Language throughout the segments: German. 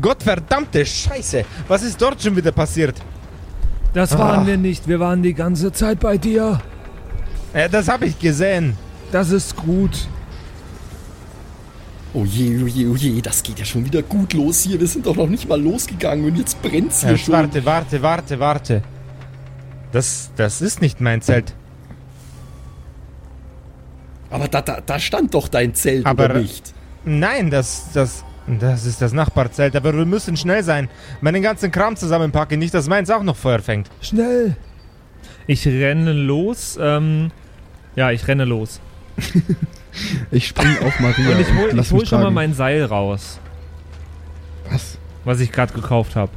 Gottverdammte Scheiße. Was ist dort schon wieder passiert? Das waren wir nicht. Wir waren die ganze Zeit bei dir. Ja, das habe ich gesehen. Das ist gut. Oh je, oh je, oh je, das geht ja schon wieder gut los hier. Wir sind doch noch nicht mal losgegangen und jetzt brennt's hier Ja, schon. warte, warte, warte, warte. Das, das ist nicht mein Zelt. Aber da, da, da stand doch dein Zelt, Aber- oder nicht? Nein, das, das, das ist das Nachbarzelt. Aber wir müssen schnell sein. Meinen ganzen Kram zusammenpacken. Nicht, dass meins auch noch Feuer fängt. Schnell. Ich renne los. Ähm, ja, ich renne los. Ich spring auf Maria. Und ich hol, ich hol schon mal mein Seil raus, Was? was ich gerade gekauft habe.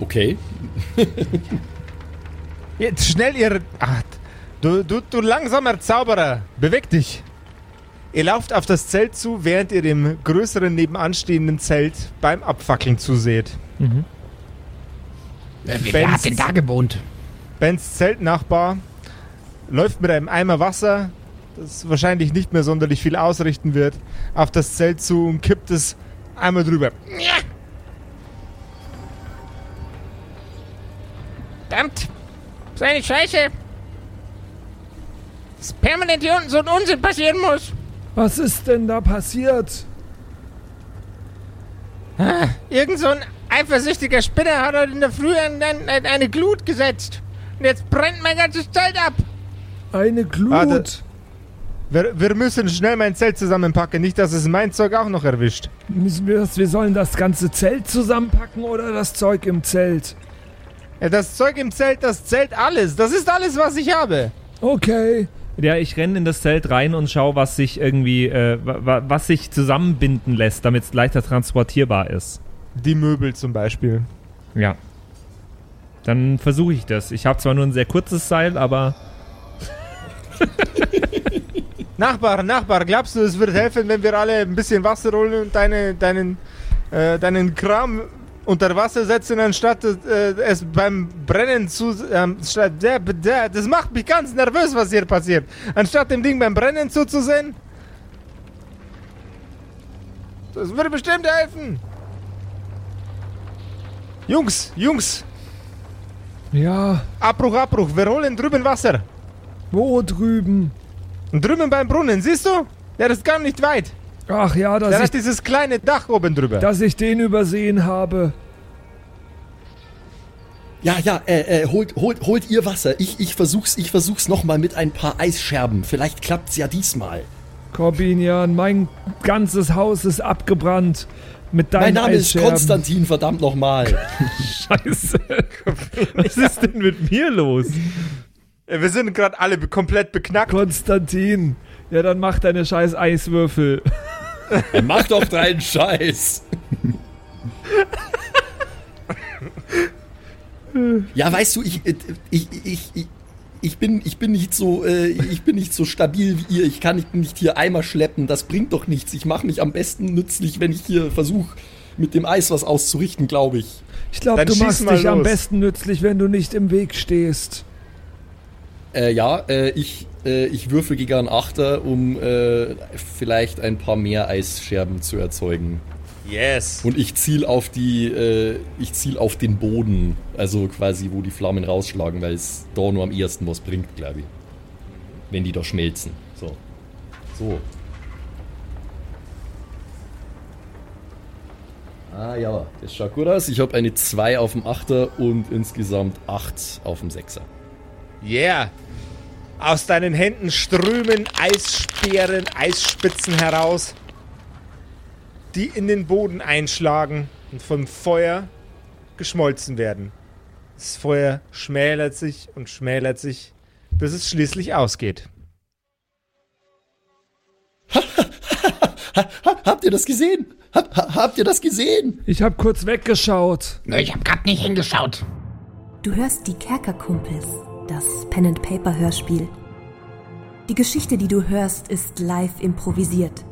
Okay. Jetzt schnell, ihr. Ach, du, du, du langsamer Zauberer. Beweg dich. Ihr lauft auf das Zelt zu, während ihr dem größeren nebenanstehenden Zelt beim Abfackeln zuseht. Mhm. Wer, Ben's- hat denn da gewohnt? Bens Zeltnachbar läuft mit einem Eimer Wasser, das wahrscheinlich nicht mehr sonderlich viel ausrichten wird, auf das Zelt zu und kippt es einmal drüber. Verdammt! So eine Scheiße! Dass permanent hier unten so ein Unsinn passieren muss! Was ist denn da passiert? Irgend so ein eifersüchtiger Spinner hat heute in der Früh an, an, an eine Glut gesetzt. Und jetzt brennt mein ganzes Zelt ab! Eine Glut. Warte. Wir, wir müssen schnell mein Zelt zusammenpacken, nicht, dass es mein Zeug auch noch erwischt. Müssen wir, wir sollen das ganze Zelt zusammenpacken oder das Zeug im Zelt? Ja, das Zeug im Zelt, das zählt alles. Das ist alles, was ich habe. Okay. Ja, ich renne in das Zelt rein und schaue, was sich irgendwie, äh, wa- wa- was sich zusammenbinden lässt, damit es leichter transportierbar ist. Die Möbel zum Beispiel. Ja. Dann versuche ich das. Ich habe zwar nur ein sehr kurzes Seil, aber Nachbar, Nachbar, glaubst du, es wird helfen, wenn wir alle ein bisschen Wasser holen und deine, deinen, äh, deinen Kram unter Wasser setzen, anstatt äh, es beim Brennen zu... Ähm, das macht mich ganz nervös, was hier passiert. Anstatt dem Ding beim Brennen zuzusehen. Das würde bestimmt helfen. Jungs, Jungs, Ja, Abbruch, Abbruch, wir holen drüben Wasser. wo drüben? Drüben beim Brunnen, siehst du? Der ist gar nicht weit. Ach ja, dass hat ich, dieses kleine Dach oben drüber. dass ich den übersehen habe. Ja, ja, äh, äh, holt, holt, holt ihr Wasser. Ich, ich versuch's, ich versuch's nochmal mit ein paar Eisscherben. Vielleicht klappt's ja diesmal. Corbinian, mein ganzes Haus ist abgebrannt. Mit deinen mein Name ist Eisscherben. Konstantin, verdammt nochmal. scheiße. was ist denn mit mir los? Wir sind gerade alle komplett beknackt. Konstantin. Ja, dann mach deine scheiß Eiswürfel. Mach doch deinen Scheiß. ja, weißt du, ich, ich, ich, ich, ich bin, ich bin nicht so, äh, ich bin nicht so stabil wie ihr. Ich kann nicht, nicht hier Eimer schleppen. Das bringt doch nichts. Ich mache mich am besten nützlich, wenn ich hier versuche, mit dem Eis was auszurichten, glaube ich. Ich glaube, Dann du machst dich am los. besten nützlich, wenn du nicht im Weg stehst. Äh, ja, äh, ich, äh, ich würfel gegen einen Achter, um äh, vielleicht ein paar mehr Eisscherben zu erzeugen. Yes. Und ich ziel auf die, äh, ich ziel auf den Boden, also quasi, wo die Flammen rausschlagen, weil es da nur am ehesten was bringt, glaube ich. Wenn die da schmelzen. So. So. Ah ja, das schaut gut aus. Ich habe eine 2 auf dem Achter und insgesamt 8 auf dem Sechser. Yeah. Aus deinen Händen strömen Eisspeeren, Eisspitzen heraus, die in den Boden einschlagen und vom Feuer geschmolzen werden. Das Feuer schmälert sich und schmälert sich, bis es schließlich ausgeht. Habt ihr das gesehen? Hab, ha, habt ihr das gesehen? Ich habe kurz weggeschaut. Nö, ich hab grad nicht hingeschaut. Du hörst die Kerkerkumpels, das Pen and Paper Hörspiel. Die Geschichte, die du hörst, ist live improvisiert.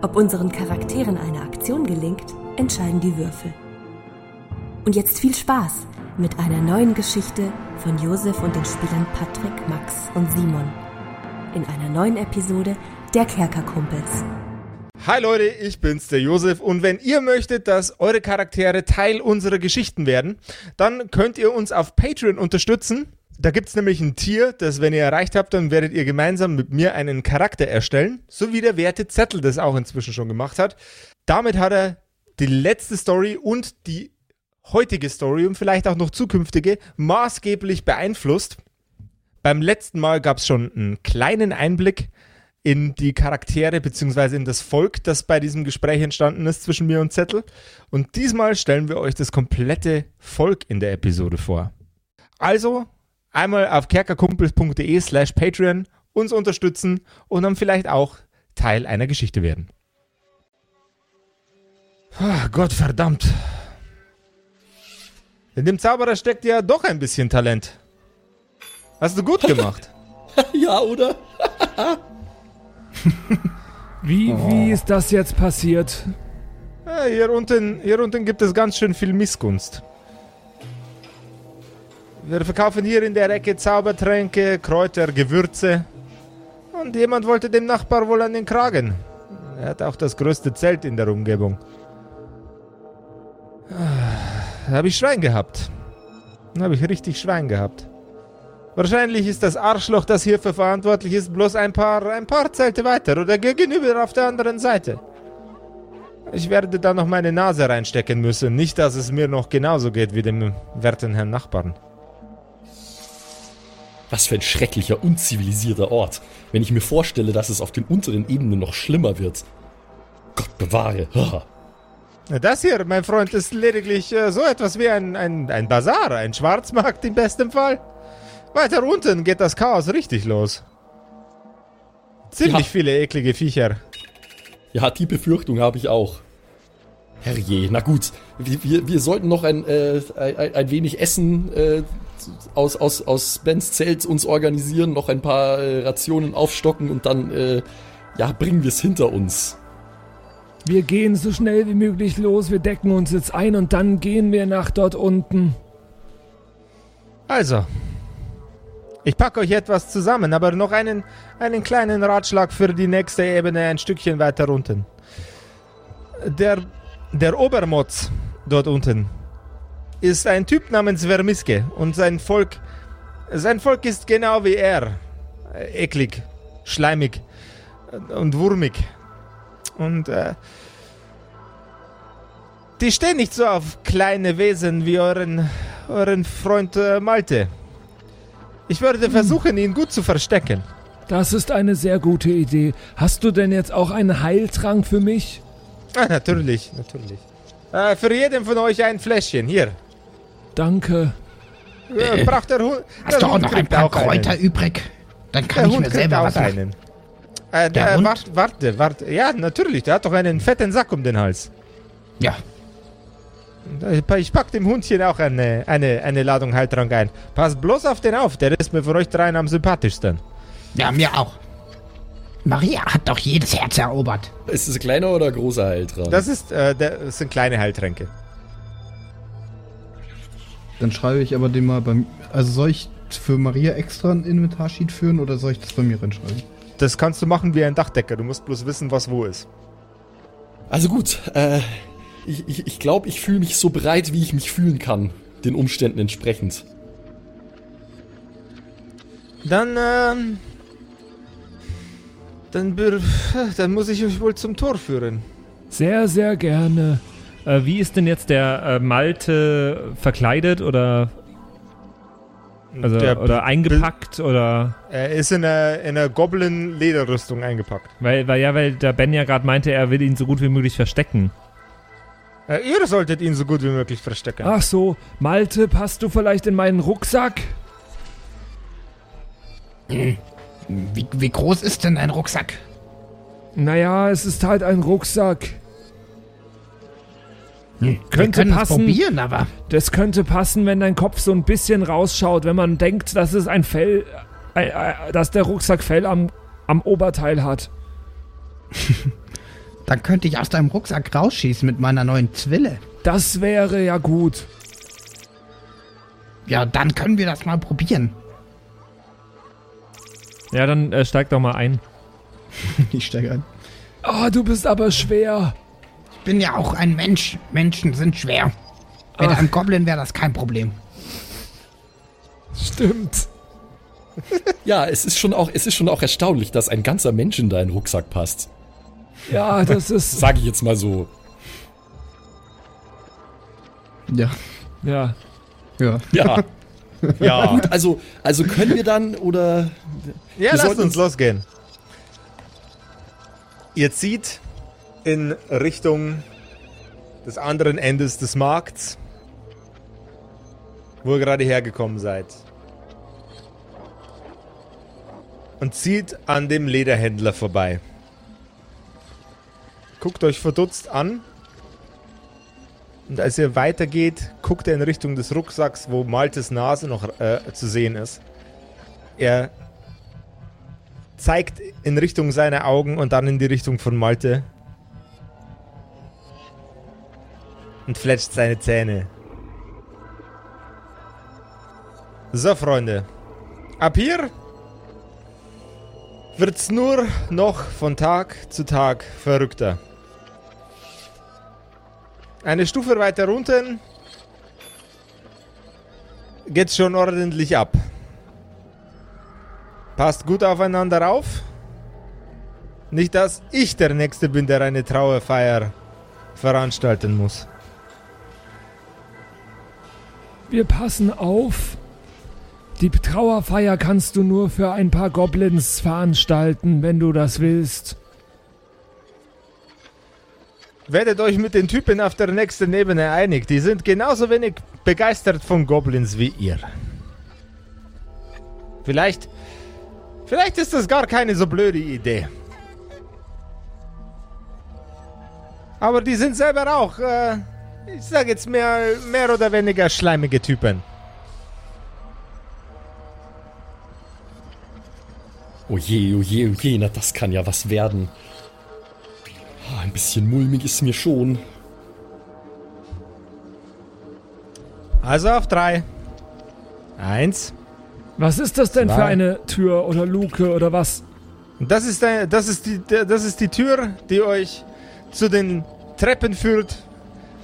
Ob unseren Charakteren eine Aktion gelingt, entscheiden die Würfel. Und jetzt viel Spaß mit einer neuen Geschichte von Josef und den Spielern Patrick, Max und Simon. In einer neuen Episode der Kerkerkumpels. Hi Leute, ich bin's, der Josef. Und wenn ihr möchtet, dass eure Charaktere Teil unserer Geschichten werden, dann könnt ihr uns auf Patreon unterstützen. Da gibt's nämlich ein Tier, das, wenn ihr erreicht habt, dann werdet ihr gemeinsam mit mir einen Charakter erstellen. So wie der werte Zettel das auch inzwischen schon gemacht hat. Damit hat er die letzte Story und die heutige Story und vielleicht auch noch zukünftige maßgeblich beeinflusst. Beim letzten Mal gab's schon einen kleinen Einblick in die Charaktere beziehungsweise in das Volk, das bei diesem Gespräch entstanden ist zwischen mir und Zettel. Und diesmal stellen wir euch das komplette Volk in der Episode vor. Also einmal auf kerkerkumpels.de slash Patreon uns unterstützen und dann vielleicht auch Teil einer Geschichte werden. Ah, Gott verdammt. In dem Zauberer steckt ja doch ein bisschen Talent. Hast du gut gemacht. ja, oder? Wie, wie ist das jetzt passiert? Ja, hier, unten, hier unten gibt es ganz schön viel Missgunst. Wir verkaufen hier in der Ecke Zaubertränke, Kräuter, Gewürze. Und jemand wollte dem Nachbar wohl an den Kragen. Er hat auch das größte Zelt in der Umgebung. Ah, Da habe ich Schwein gehabt. Da habe ich richtig Schwein gehabt. Wahrscheinlich ist das Arschloch, das hierfür verantwortlich ist, bloß ein paar, ein paar Zelte weiter oder gegenüber auf der anderen Seite. Ich werde da noch meine Nase reinstecken müssen. Nicht, dass es mir noch genauso geht wie dem werten Herrn Nachbarn. Was für ein schrecklicher, unzivilisierter Ort. Wenn ich mir vorstelle, dass es auf den unteren Ebenen noch schlimmer wird. Gott bewahre. Das hier, mein Freund, ist lediglich äh, so etwas wie ein, ein, ein Bazar, ein Schwarzmarkt im besten Fall. Weiter unten geht das Chaos richtig los. Ziemlich Ja. viele eklige Viecher. Ja, die Befürchtung habe ich auch. Herrje, na gut. Wir, wir, wir sollten noch ein, äh, ein, ein wenig Essen äh, aus, aus, aus Bens Zelt uns organisieren, noch ein paar äh, Rationen aufstocken und dann äh, ja, bringen wir es hinter uns. Wir gehen so schnell wie möglich los, wir decken uns jetzt ein und dann gehen wir nach dort unten. Also, ich packe euch etwas zusammen, aber noch einen, einen kleinen Ratschlag für die nächste Ebene ein Stückchen weiter unten. Der, der Obermotz dort unten ist ein Typ namens Vermiske und sein Volk, sein Volk ist genau wie er. Eklig, schleimig und wurmig. Und äh, die stehen nicht so auf kleine Wesen wie euren, euren Freund äh, Malte. Ich würde versuchen, ihn gut zu verstecken. Das ist eine sehr gute Idee. Hast du denn jetzt auch einen Heiltrank für mich? Ah, natürlich, natürlich. Äh, für jeden von euch ein Fläschchen. Hier. Danke. Äh, braucht der Hund. Hast du auch noch ein paar auch einen. Kräuter übrig? Dann kann Der ich Hund mir kriegt selber auch was einen. Äh, Der der, Hund? warte, warte, warte. Ja, natürlich, der hat doch einen fetten Sack um den Hals. Ja, Ich pack dem Hundchen auch eine, eine, eine Ladung Heiltrank ein. Passt bloß auf den auf, der ist mir von euch dreien am sympathischsten. ja, mir auch. Maria hat doch jedes Herz erobert. Ist es ein kleiner oder großer Heiltrank? Das ist, äh, der, das sind kleine Heiltränke. Dann schreibe ich aber den mal beim. Also soll ich für Maria extra ein Inventarsheet führen oder soll ich das bei mir reinschreiben? Das kannst du machen wie ein Dachdecker. Du musst bloß wissen, was wo ist. Also gut, äh, ich, ich, ich glaube, ich fühle mich so bereit, wie ich mich fühlen kann. Den Umständen entsprechend. Dann, ähm. Dann, dann muss ich euch wohl zum Tor führen. Sehr, sehr gerne. Äh, wie ist denn jetzt der äh, Malte verkleidet oder, also, Der- oder eingepackt oder Er ist in einer, in einer Goblin-Lederrüstung eingepackt. weil, weil ja, weil der Ben ja gerade meinte, er will ihn so gut wie möglich verstecken. Äh, ihr solltet ihn so gut wie möglich verstecken. Ach so, Malte, passt du vielleicht in meinen Rucksack? Wie, wie groß ist denn ein Rucksack? Naja, es ist halt ein Rucksack. Wir Könnte passen. probieren, aber Das könnte passen, wenn dein Kopf so ein bisschen rausschaut, wenn man denkt, dass es ein Fell, äh, äh, dass der Rucksack Fell am, am Oberteil hat. dann könnte ich aus deinem Rucksack rausschießen mit meiner neuen Zwille. Das wäre ja gut. Ja, dann können wir das mal probieren. Ja, dann äh, steig doch mal ein. Ich steige ein. Oh, du bist aber schwer. Ich bin ja auch ein Mensch. Menschen sind schwer. Mit Ach. einem Goblin wäre das kein Problem. Stimmt. Ja, es ist schon auch, es ist schon auch erstaunlich, dass ein ganzer Mensch in deinen Rucksack passt. Ja, das ist. Sage ich jetzt mal so. Ja, Ja. ja. Ja. Ja, Gut, also, also können wir dann oder. ja Wir uns uns- losgehen. Ihr zieht in Richtung des anderen Endes des Markts, wo ihr gerade hergekommen seid. Und zieht an dem Lederhändler vorbei. Guckt euch verdutzt an. Und als ihr weitergeht, guckt er in Richtung des Rucksacks, wo Maltes Nase noch äh, zu sehen ist. Er zeigt in Richtung seiner Augen und dann in die Richtung von Malte. Und fletscht seine Zähne. So, Freunde. Ab hier wird's nur noch von Tag zu Tag verrückter. Eine Stufe weiter unten geht's schon ordentlich ab. Passt gut aufeinander auf. Nicht, dass ich der Nächste bin, der eine Trauerfeier veranstalten muss. Wir passen auf. Die Trauerfeier kannst du nur für ein paar Goblins veranstalten, wenn du das willst. Werdet euch mit den Typen auf der nächsten Ebene einig. Die sind genauso wenig begeistert von Goblins wie ihr. Vielleicht. Vielleicht ist das gar keine so blöde Idee. Aber die sind selber auch, äh, ich sag jetzt mehr, mehr oder weniger schleimige Typen. Oh je, oh je, oh je, na das kann ja was werden. Ah, Ein bisschen mulmig ist mir schon. Also auf drei. Eins. Was ist das denn Zwei. für eine Tür oder Luke oder was? Das ist, ein, das, ist die, das ist die Tür, die euch zu den Treppen führt,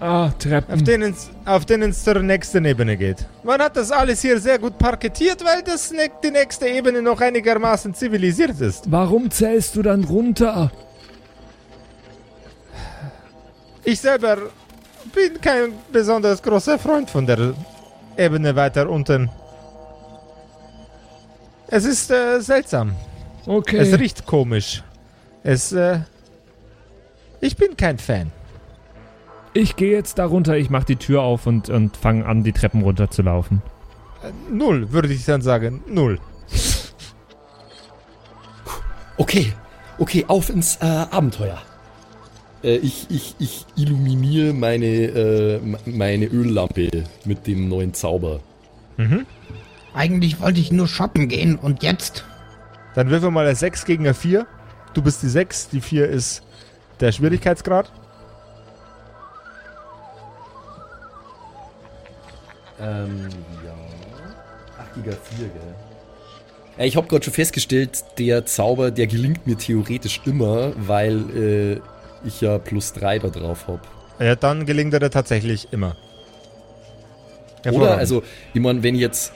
Ah, auf Treppen. denen es auf denen es zur nächsten Ebene geht. Man hat das alles hier sehr gut parketiert, weil das ne die nächste Ebene noch einigermaßen zivilisiert ist. Warum zählst du dann runter? Ich selber bin kein besonders großer Freund von der Ebene weiter unten. Es ist äh, seltsam. Okay. Es riecht komisch. Es, äh, ich bin kein Fan. Ich gehe jetzt da runter. Ich mach die Tür auf und, und fange an, die Treppen runter zu laufen. Null, würde ich dann sagen. Null. Okay, okay, auf ins äh, Abenteuer. Äh, ich, ich, ich illuminiere meine, äh, meine Öllampe mit dem neuen Zauber. Eigentlich wollte ich nur shoppen gehen und jetzt? Dann würfel mal eine 6 gegen eine 4. Du bist die 6, die 4 ist der Schwierigkeitsgrad. Ähm, ja. 8 Giga 4, gell? Ja, ich habe gerade schon festgestellt, der Zauber, der gelingt mir theoretisch immer, weil äh, ich ja plus 3 da drauf habe. Ja, dann gelingt er tatsächlich immer. Oder? Also, ich meine, wenn jetzt.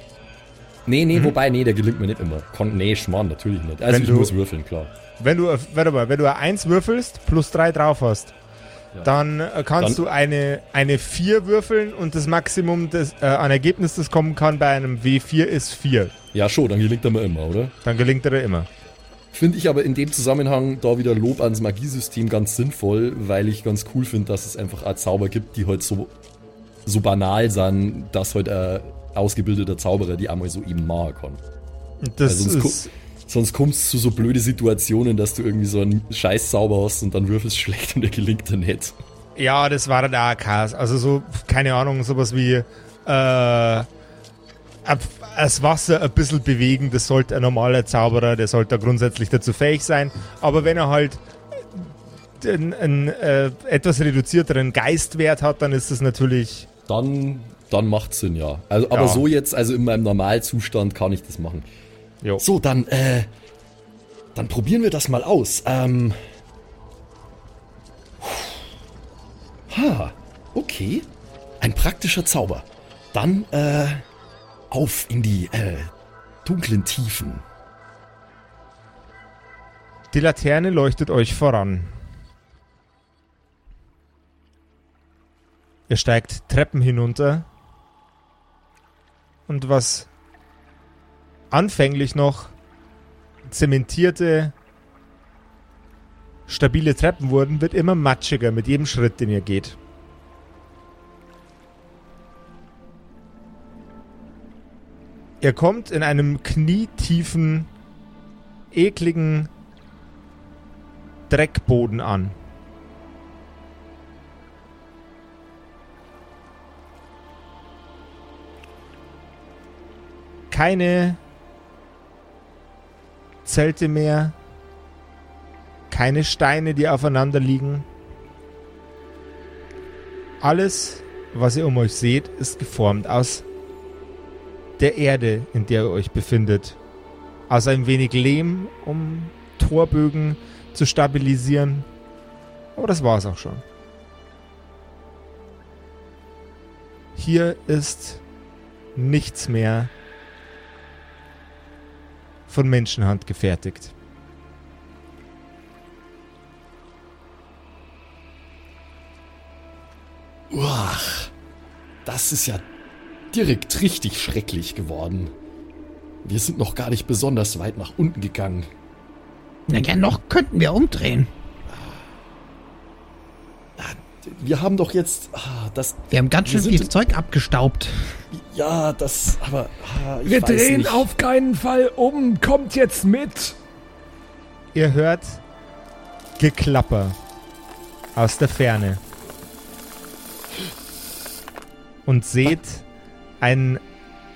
Nee, nee, wobei, nee, der gelingt mir nicht immer. Kon nee, Schmarrn, natürlich nicht. Also, Wenn ich du- muss würfeln, klar. wenn du, warte mal, wenn du eine 1 würfelst, plus 3 drauf hast. Dann äh, kannst Dann- du eine, eine 4 würfeln und das Maximum des, äh, an Ergebnis, das kommen kann bei einem W4 ist 4. Ja, schon, dann gelingt er mir immer, oder? Dann gelingt er dir immer. Finde ich aber in dem Zusammenhang da wieder Lob ans Magiesystem ganz sinnvoll, weil ich ganz cool finde, dass es einfach auch Zauber gibt, die halt so, so banal sind, dass halt ein ausgebildeter Zauberer die einmal so eben nahe kann. Das Also ist, Sonst kommst du zu so blöde Situationen, dass du irgendwie so einen Scheiß-Zauber hast und dann würfelst schlecht und der gelingt dir nicht. Ja, das war dann auch krass. Also so, keine Ahnung, sowas wie äh, das Wasser ein bisschen bewegen, das sollte ein normaler Zauberer, der sollte grundsätzlich dazu fähig sein. Aber wenn er halt einen, einen äh, etwas reduzierteren Geistwert hat, dann ist das natürlich. Dann, dann macht Sinn, ja. Also, aber Ja. so jetzt, also in meinem Normalzustand kann ich das machen. Jo. So, dann, äh, dann probieren wir das mal aus. Ähm, Ah, okay. Ein praktischer Zauber. Dann, äh, auf in die, äh, dunklen Tiefen. Die Laterne leuchtet euch voran. Ihr steigt Treppen hinunter. Und was anfänglich noch zementierte, stabile Treppen wurden, wird immer matschiger mit jedem Schritt, den ihr geht. Ihr kommt in einem knietiefen, ekligen Dreckboden an. Keine Zelte mehr, keine Steine, die aufeinander liegen. Alles, was ihr um euch seht, ist geformt aus der Erde, in der ihr euch befindet. Aus ein wenig Lehm, um Torbögen zu stabilisieren. Aber das war es auch schon. Hier ist nichts mehr von Menschenhand gefertigt. Uah, das ist ja direkt richtig schrecklich geworden. Wir sind noch gar nicht besonders weit nach unten gegangen. Na ja, noch könnten wir umdrehen. Wir haben doch jetzt ah, das. Wir haben ganz Wir schön sind- viel Zeug abgestaubt. Ja, das. Aber. ah, ich Wir weiß drehen nicht. auf keinen Fall um. Kommt jetzt mit. Ihr hört Geklapper aus der Ferne und seht ein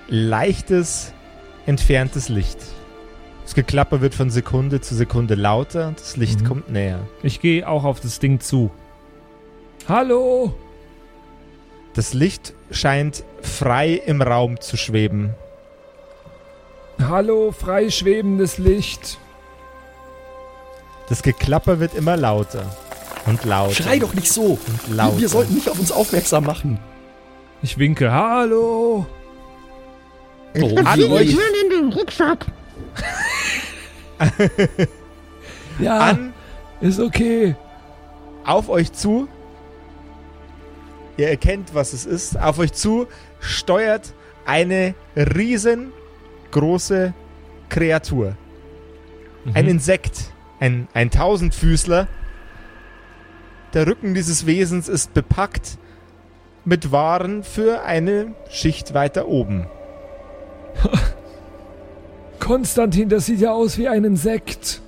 leichtes, entferntes Licht. Das Geklapper wird von Sekunde zu Sekunde lauter und das Licht kommt näher. Ich gehe auch auf das Ding zu. Hallo. Das Licht scheint frei im Raum zu schweben. Hallo, freischwebendes Licht. Das Geklapper wird immer lauter und lauter. Schrei doch nicht so! und lauter. Wir, sollten nicht auf uns aufmerksam machen. Ich winke. Hallo. Ich Oh, bin an euch. in den Rucksack. Ja, an ist okay. auf euch zu. Ihr erkennt, was es ist. Auf euch zu steuert eine riesengroße Kreatur. Ein Insekt. Ein, ein Tausendfüßler. Der Rücken dieses Wesens ist bepackt mit Waren für eine Schicht weiter oben. Konstantin, das sieht ja aus wie ein Insekt.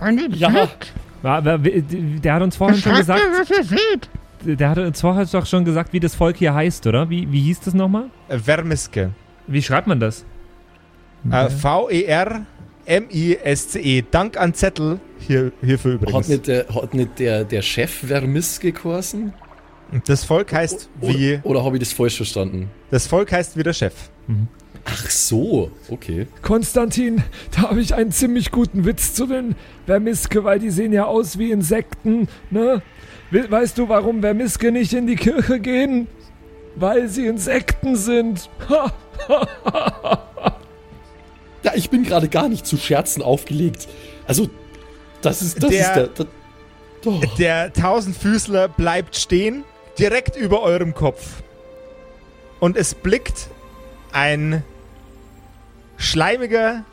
Ein Ja. Insekt. War, der hat uns vorhin schon gesagt, der hat uns vorhin doch schon gesagt, wie das Volk hier heißt, oder? Wie, wie hieß das nochmal? Äh, Vermiske. Wie schreibt man das? Äh, V-E-R-M-I-S-C-E. Dank an Zettel hier, hierfür Hat übrigens. nicht der, hat nicht der, der Chef Vermiske geheißen? Das Volk heißt wie, Oder, oder habe ich das falsch verstanden? das Volk heißt wie der Chef. Ach so, okay. Konstantin, da habe ich einen ziemlich guten Witz zu den Vermiske, weil die sehen ja aus wie Insekten, ne? We weißt du, warum Vermiske nicht in die Kirche gehen? Weil sie Insekten sind. Ha! Ja, ich bin gerade gar nicht zu Scherzen aufgelegt. Also, das ist, das Der- ist der, der oh. Der Tausendfüßler bleibt stehen, direkt über eurem Kopf. Und es blickt ein schleimiger,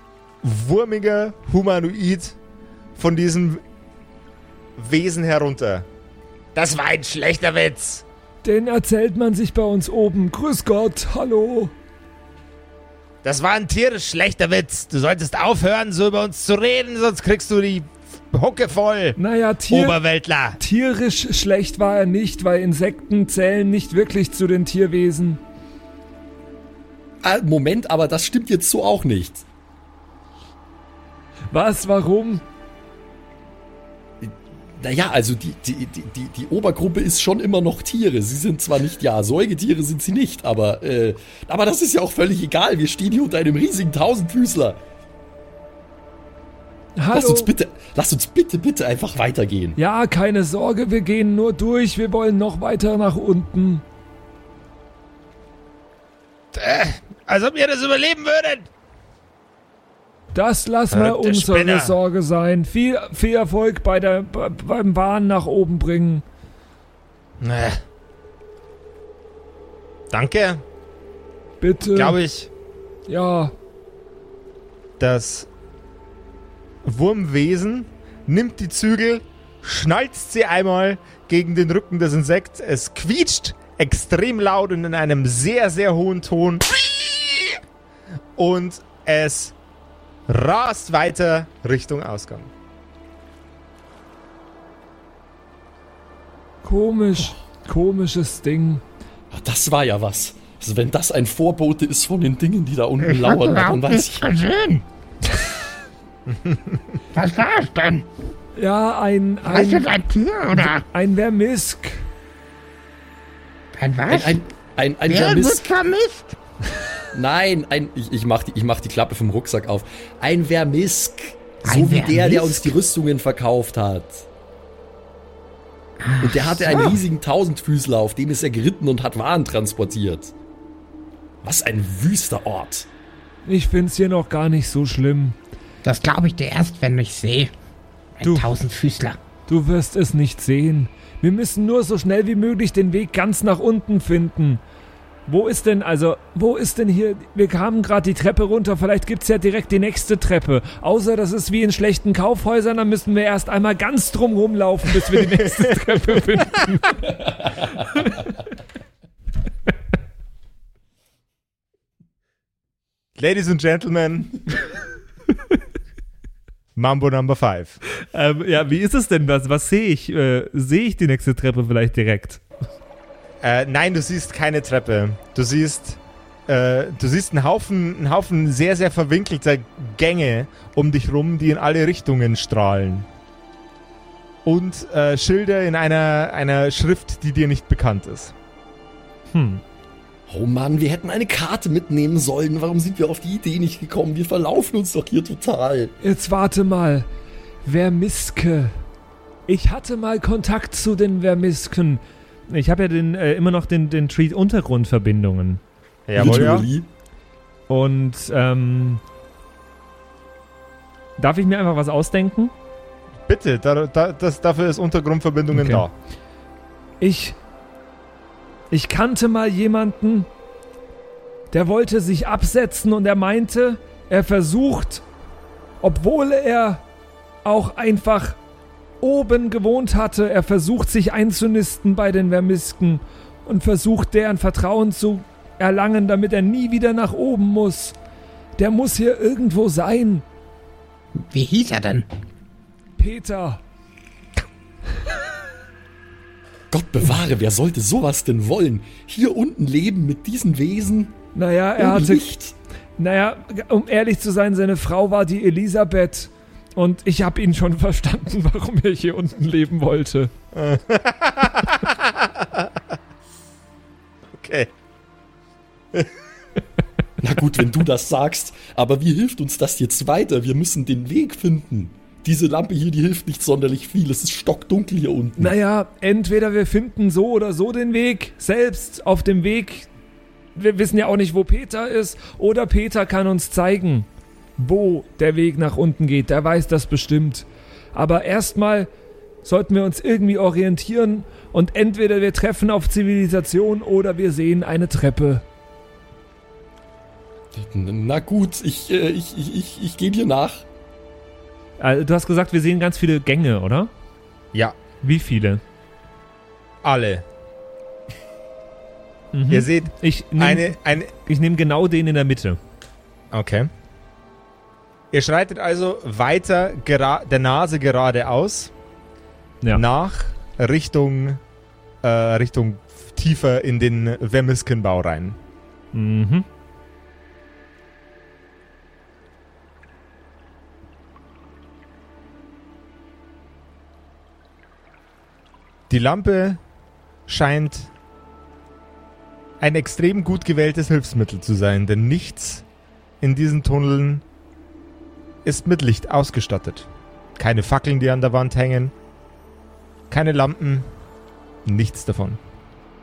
wurmiger Humanoid von diesem Wesen herunter. Das war ein schlechter Witz. Den erzählt man sich bei uns oben. Grüß Gott, hallo. Das war ein tierisch schlechter Witz. Du solltest aufhören, so über uns zu reden, sonst kriegst du die Hucke voll. Naja, Tier, Oberweltler. tierisch schlecht war er nicht, weil Insekten zählen nicht wirklich zu den Tierwesen. Ah, Moment, aber das stimmt jetzt so auch nicht. Was, warum? Naja, also die, die, die, die, die Obergruppe ist schon immer noch Tiere. Sie sind zwar nicht, ja, Säugetiere sind sie nicht, aber, äh, aber das ist ja auch völlig egal. Wir stehen hier unter einem riesigen Tausendfüßler. Lass Hallo. uns bitte, lass uns bitte, bitte einfach weitergehen. Ja, keine Sorge, wir gehen nur durch. Wir wollen noch weiter nach unten. Als ob ihr das überleben würdet. Das lassen wir Verrückte unsere Spinner. Sorge sein. Viel, viel Erfolg bei der, bei, beim Bahn nach oben bringen. Äh. Danke, Bitte. glaube ich. Ja. Das Wurmwesen nimmt die Zügel, schnalzt sie einmal gegen den Rücken des Insekts. Es quietscht extrem laut und in einem sehr, sehr hohen Ton. Und es rast weiter Richtung Ausgang. Komisch. Komisches Ding. Das war ja was. Also wenn das ein Vorbote ist von den Dingen, die da unten lauern, dann weiß ich. gesehen. Was war es denn? Ja, ein, Ist das ein, ein Tier oder ein Vermisk. Ein was? ein, ein, ein Wer Vermiss. wird vermisst? Nein, ein, ich, ich, mach die, ich mach die Klappe vom Rucksack auf. Ein Vermisk. So Ein wie der, der uns die Rüstungen verkauft hat. Und der hatte einen so. riesigen Tausendfüßler, auf dem ist er geritten und hat Waren transportiert. Was ein wüster Ort. Ich find's hier noch gar nicht so schlimm. Das glaube ich dir erst, wenn ich sehe. Ein Du. Tausendfüßler. Du wirst es nicht sehen. Wir müssen nur so schnell wie möglich den Weg ganz nach unten finden. Wo ist denn, also, wo ist denn hier, wir kamen gerade die Treppe runter, vielleicht gibt's ja direkt die nächste Treppe. Außer das ist wie in schlechten Kaufhäusern, dann müssen wir erst einmal ganz drum rumlaufen, bis wir die nächste Treppe finden. Ladies and Gentlemen. Mambo Number 5. Ähm, ja, wie ist es denn? Was, was sehe ich? Äh, sehe ich die nächste Treppe vielleicht direkt? Äh, nein, du siehst keine Treppe. Du siehst, äh, du siehst einen Haufen, einen Haufen sehr, sehr verwinkelter Gänge um dich rum, die in alle Richtungen strahlen. Und äh, Schilder in einer, einer Schrift, die dir nicht bekannt ist. Hm. Oh Mann, wir hätten eine Karte mitnehmen sollen. Warum sind wir auf die Idee nicht gekommen? Wir verlaufen uns doch hier total. Jetzt warte mal. Vermiske. Ich hatte mal Kontakt zu den Vermisken. Ich habe ja den, äh, immer noch den, den Treat Untergrundverbindungen. Jawohl, ja. Und ähm, darf ich mir einfach was ausdenken? Bitte, da, da, das, dafür ist Untergrundverbindungen Okay. da. Ich. Ich kannte mal jemanden, der wollte sich absetzen und er meinte, er versucht, obwohl er auch einfach oben gewohnt hatte, er versucht sich einzunisten bei den Vermisken und versucht deren Vertrauen zu erlangen, damit er nie wieder nach oben muss. Der muss hier irgendwo sein. Wie hieß er denn? Peter. Gott bewahre, wer sollte sowas denn wollen? Hier unten leben mit diesen Wesen? Naja, er hatte Licht? Naja, um ehrlich zu sein, seine Frau war die Elisabeth. Und ich habe ihn schon verstanden, warum er hier unten leben wollte. Okay. Na gut, wenn du das sagst, aber wie hilft uns das jetzt weiter? Wir müssen den Weg finden. Diese Lampe hier, die hilft nicht sonderlich viel. Es ist stockdunkel hier unten. Naja, entweder wir finden so oder so den Weg, selbst auf dem Weg. Wir wissen ja auch nicht, wo Peter ist. Oder Peter kann uns zeigen, wo der Weg nach unten geht. Der weiß das bestimmt. Aber erstmal sollten wir uns irgendwie orientieren und entweder wir treffen auf Zivilisation oder wir sehen eine Treppe. Na gut, ich, äh, ich, ich, ich, ich gehe dir nach. Äh, du hast gesagt, wir sehen ganz viele Gänge, oder? Ja, Wie viele? alle. Mhm. Ihr seht Ich nehme eine, nehm genau den in der Mitte. Okay. Ihr schreitet also weiter der Nase geradeaus Ja. nach Richtung, äh, Richtung tiefer in den Vermiskenbau rein. Mhm. Die Lampe scheint ein extrem gut gewähltes Hilfsmittel zu sein, denn nichts in diesen Tunneln ist mit Licht ausgestattet. Keine Fackeln, die an der Wand hängen. Keine Lampen. Nichts davon.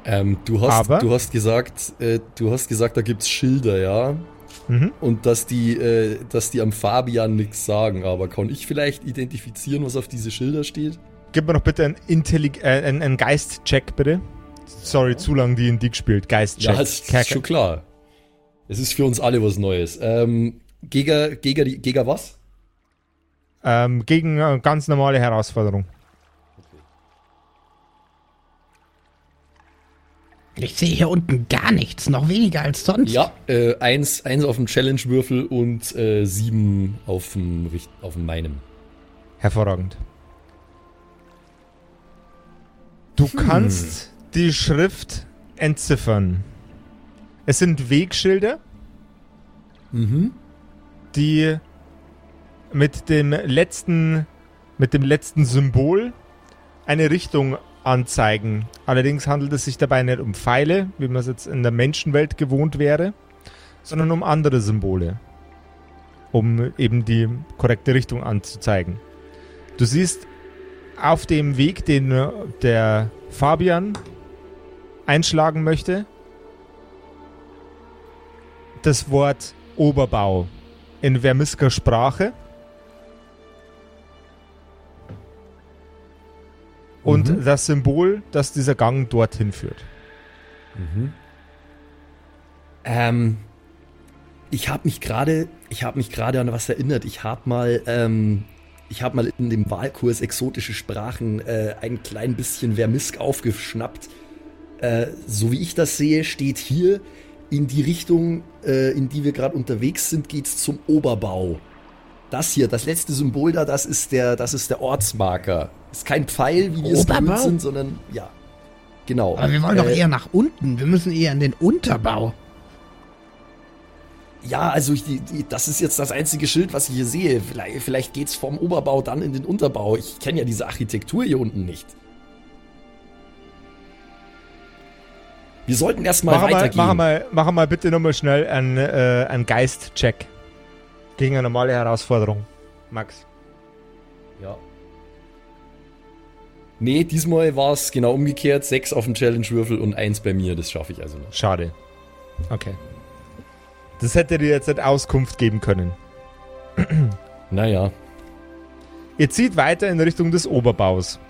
Ähm, du, hast, Aber- du hast gesagt, äh, du hast gesagt, da gibt's Schilder, ja? Mhm. Und dass die, äh, dass die am Fabian nichts sagen, aber kann ich vielleicht identifizieren, was auf diese Schilder steht? Gib mir noch bitte einen, Intellig äh, einen, einen Geist-Check, bitte. Sorry, zu lang die in die gespielt. Geist-Check. Ja, das ist Kerker. schon klar. Es ist für uns alle was Neues. Ähm, Gegen, gegen, gegen was? Ähm, gegen eine ganz normale Herausforderung. Ich sehe hier unten gar nichts, noch weniger als sonst. Ja, äh, eins, eins auf dem Challenge-Würfel und äh, sieben auf dem, auf dem meinem. Hervorragend. Du kannst die Schrift entziffern. Es sind Wegschilder, Mhm. die mit dem letzten, mit dem letzten Symbol eine Richtung anzeigen. Allerdings handelt es sich dabei nicht um Pfeile, wie man es jetzt in der Menschenwelt gewohnt wäre, sondern um andere Symbole, um eben die korrekte Richtung anzuzeigen. Du siehst auf dem Weg, den äh, der Fabian einschlagen möchte, das Wort Oberbau in Vermisker Sprache. Und Mhm. das Symbol, das dieser Gang dorthin führt. Ähm, ich habe mich gerade, ich habe mich gerade an was erinnert. Ich habe mal, ähm, ich habe mal in dem Wahlkurs exotische Sprachen äh, ein klein bisschen Vermisk aufgeschnappt. Äh, so wie ich das sehe, steht hier in die Richtung, äh, in die wir gerade unterwegs sind, geht's zum Oberbau. Das hier, das letzte Symbol da, das ist der, das ist der Ortsmarker. Ist kein Pfeil, wie wir es gewöhnt sind, sondern ja, genau. Aber wir wollen doch Äh, eher nach unten. Wir müssen eher in den Unterbau. Ja, also ich, die, das ist jetzt das einzige Schild, was ich hier sehe. Vielleicht, vielleicht geht's vom Oberbau dann in den Unterbau. Ich kenne ja diese Architektur hier unten nicht. Wir sollten erstmal Mach mal, weitergehen. mach mal, mach mal bitte nochmal schnell einen, äh, einen Geist-Check. Gegen eine normale Herausforderung. Max. Ja. Nee, diesmal war es genau umgekehrt. Sechs auf dem Challenge-Würfel und eins bei mir. Das schaffe ich also noch. Schade. Okay. Das hätte dir jetzt nicht Auskunft geben können. Naja. Ihr zieht weiter in Richtung des Oberbaus.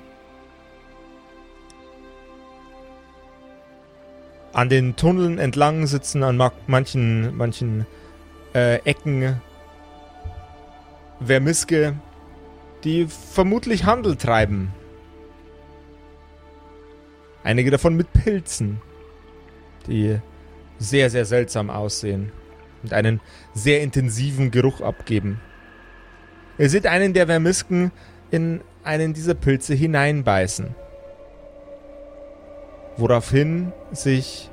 An den Tunneln entlang sitzen an ma- manchen, manchen äh, Ecken Vermiske, die vermutlich Handel treiben. Einige davon mit Pilzen, die sehr, sehr seltsam aussehen und einen sehr intensiven Geruch abgeben. Ihr seht einen der Vermisken in einen dieser Pilze hineinbeißen. Woraufhin sich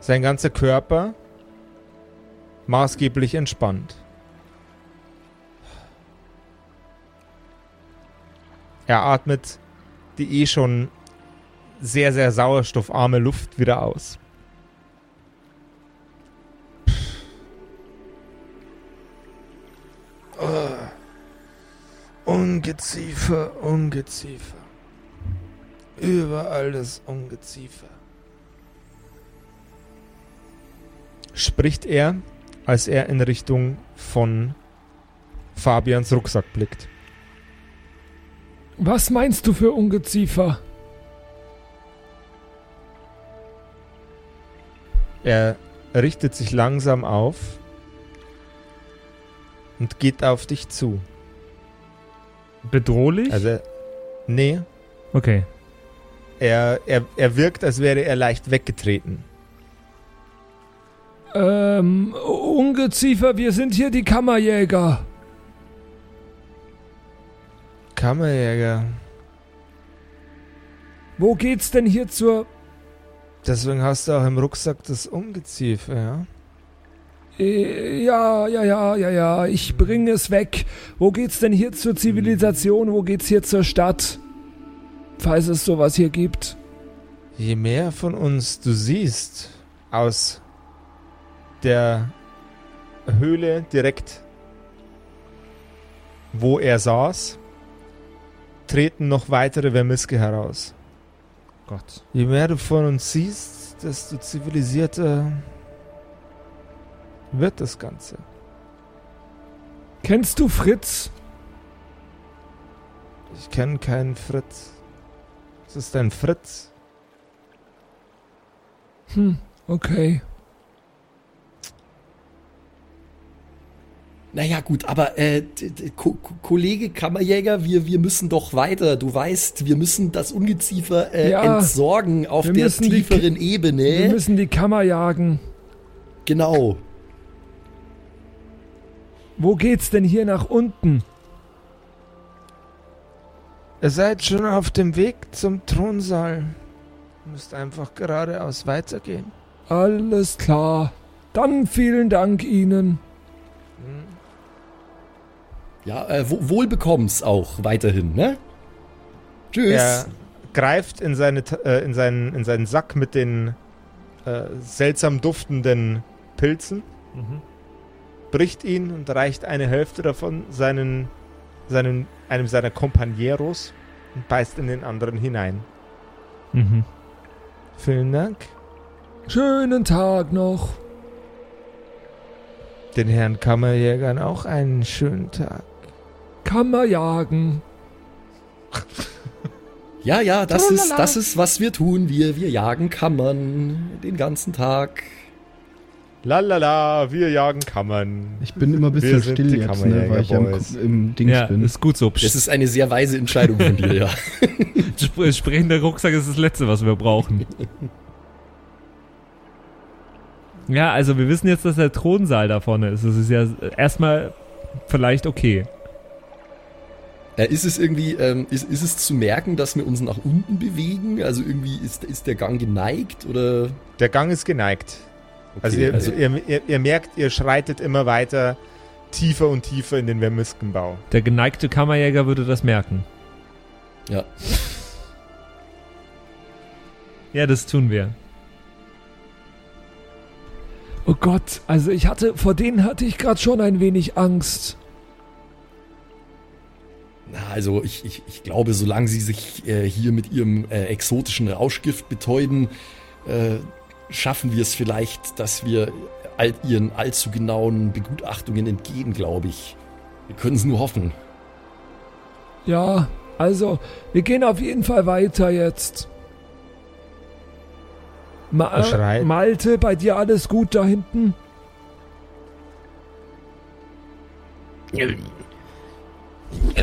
sein ganzer Körper maßgeblich entspannt. Er atmet die eh schon sehr, sehr sauerstoffarme Luft wieder aus. Ungeziefer, Ungeziefer. Überall das Ungeziefer. Spricht er, als er in Richtung von Fabians Rucksack blickt. Was meinst du für Ungeziefer? Er richtet sich langsam auf und geht auf dich zu. Bedrohlich? Also, nee, okay. er, er, er wirkt, als wäre er leicht weggetreten. Ähm, Ungeziefer, wir sind hier die Kammerjäger. Kammerjäger. Wo geht's denn hier zur... Deswegen hast du auch im Rucksack das Ungeziefer, ja? Äh, Ja, ja, ja, ja, ja, ich bringe es weg. Wo geht's denn hier zur Zivilisation? Wo geht's hier zur Stadt? Falls es sowas hier gibt. Je mehr von uns du siehst aus der Höhle direkt wo er saß, treten noch weitere Vermiske heraus. Gott. Je mehr du von uns siehst, desto zivilisierter wird das Ganze. Kennst du Fritz? Ich kenne keinen Fritz. Es ist ein Fritz. Hm, okay. Naja, gut, aber äh, Ko Ko- Kollege Kammerjäger, wir, wir müssen doch weiter. Du weißt, wir müssen das Ungeziefer äh, Ja, entsorgen auf wir der die tieferen Wir Ebene. müssen die Kammer jagen. Genau. Wo geht's denn hier nach unten? Ihr seid schon auf dem Weg zum Thronsaal. Ihr müsst einfach geradeaus weitergehen. Alles klar. Dann vielen Dank Ihnen. Ja, äh, wo- wohlbekomm's auch weiterhin, ne? Tschüss. Er greift in, seine, äh, in, seinen, in seinen Sack mit den äh, seltsam duftenden Pilzen, Mhm. Bricht ihn und reicht eine Hälfte davon seinen, seinen, einem seiner Companeros und beißt in den anderen hinein. Mhm. Vielen Dank. Schönen Tag noch. Den Herrn Kammerjägern auch einen schönen Tag. Kammer jagen. Ja, ja, das ist, das ist, was wir tun. Wir, wir jagen Kammern den ganzen Tag. Lalala, wir jagen Kammern. Ich bin immer ein bisschen still jetzt, ne, weil ich am, Kammerjäger-Boys. im Dings Ja, bin. ist gut so. Das ist eine sehr weise Entscheidung von dir, ja. Sp sprechender Rucksack ist das Letzte, was wir brauchen. Ja, also wir wissen jetzt, dass der Thronsaal da vorne ist. Das ist ja erstmal vielleicht okay. Äh, ist es irgendwie, ähm, ist, ist es zu merken, dass wir uns nach unten bewegen? Also irgendwie ist, ist der Gang geneigt oder? Der Gang ist geneigt. Okay, Also, ihr, ihr, ihr, ihr merkt, ihr schreitet immer weiter tiefer und tiefer in den Vermiskenbau. Der geneigte Kammerjäger würde das merken. ja. Ja, das tun wir. Oh Gott, also ich hatte, vor denen hatte ich gerade schon ein wenig Angst. Na, also ich, ich, ich glaube, solange sie sich äh, hier mit ihrem äh, exotischen Rauschgift betäuben, äh, schaffen wir es vielleicht, dass wir all, ihren allzu genauen Begutachtungen entgehen, glaube ich. Wir können es nur hoffen. Ja, also, wir gehen auf jeden Fall weiter jetzt. Ma Er schreit. äh, Malte, bei dir alles gut da hinten?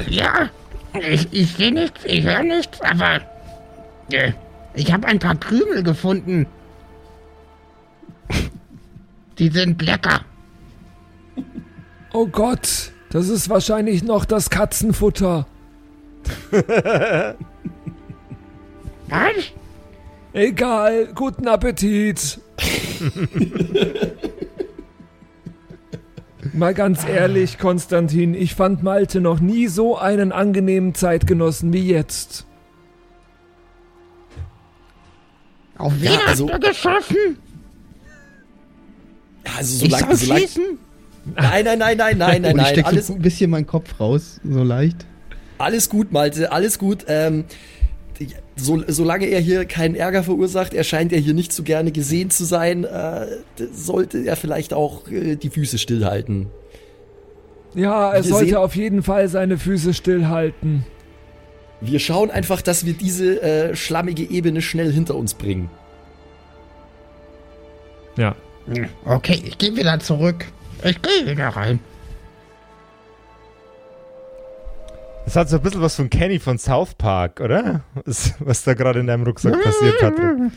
Ja, ich, ich sehe nichts, ich höre nichts, aber äh, ich habe ein paar Krümel gefunden. Die sind lecker. Oh Gott, das ist wahrscheinlich noch das Katzenfutter. Was? Egal, guten Appetit. Mal ganz ehrlich, Konstantin, ich fand Malte noch nie so einen angenehmen Zeitgenossen wie jetzt. Auf wen Ja, also- hast du geschossen? Also Ich solange, soll solange schießen? Nein, nein, nein, nein, nein, nein, Und ich nein. stecke Alles, so ein bisschen meinen Kopf raus, so leicht. alles gut, Malte, alles gut. Ähm, so, solange er hier keinen Ärger verursacht, er scheint ja hier nicht so gerne gesehen zu sein, äh, sollte er vielleicht auch äh, die Füße stillhalten. Ja, er Wir sollte sehen- auf jeden Fall seine Füße stillhalten. Wir schauen einfach, dass wir diese äh, schlammige Ebene schnell hinter uns bringen. Ja. Okay, ich gehe wieder zurück. Ich gehe wieder rein. Das hat so ein bisschen was von Kenny von South Park, oder? Was, was da gerade in deinem Rucksack passiert, Patrick.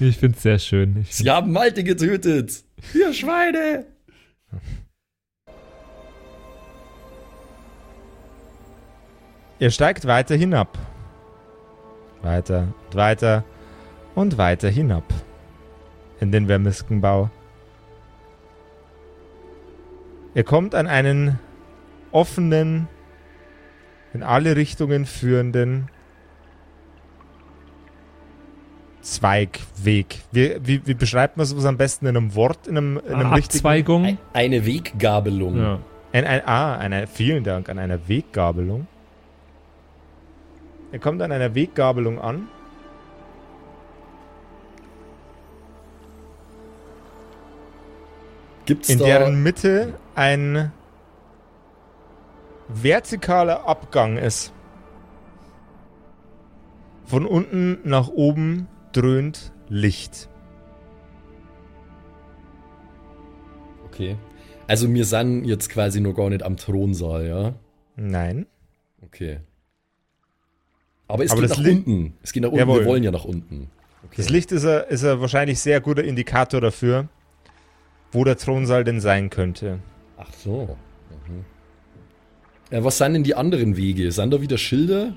Ich finde es sehr schön. Ich Sie haben Malte getötet. Ihr Schweine. Ihr steigt weiter hinab. Weiter und weiter und weiter hinab. In den Vermiskenbau. Ihr kommt an einen offenen, in alle Richtungen führenden Zweigweg. Wie, wie, wie beschreibt man sowas am besten in einem Wort, in einem, in einem richtigen... Abzweigung. Ein- Eine Weggabelung. Ja. Ein, ein, ah, eine, vielen Dank, an einer Weggabelung. Er kommt an einer Weggabelung an. Gibt's in da. deren Mitte ein vertikaler Abgang ist. Von unten nach oben dröhnt Licht. Okay. Also wir sind jetzt quasi noch gar nicht am Thronsaal, ja? Nein. Okay. Aber es Aber geht das nach Li- unten. Es geht nach unten. Jawohl. Wir wollen ja nach unten. Okay. Das Licht ist ein, ist ein wahrscheinlich sehr guter Indikator dafür, wo der Thronsaal denn sein könnte. Ach so. Mhm. Ja, was sind denn die anderen Wege? Sind da wieder Schilder?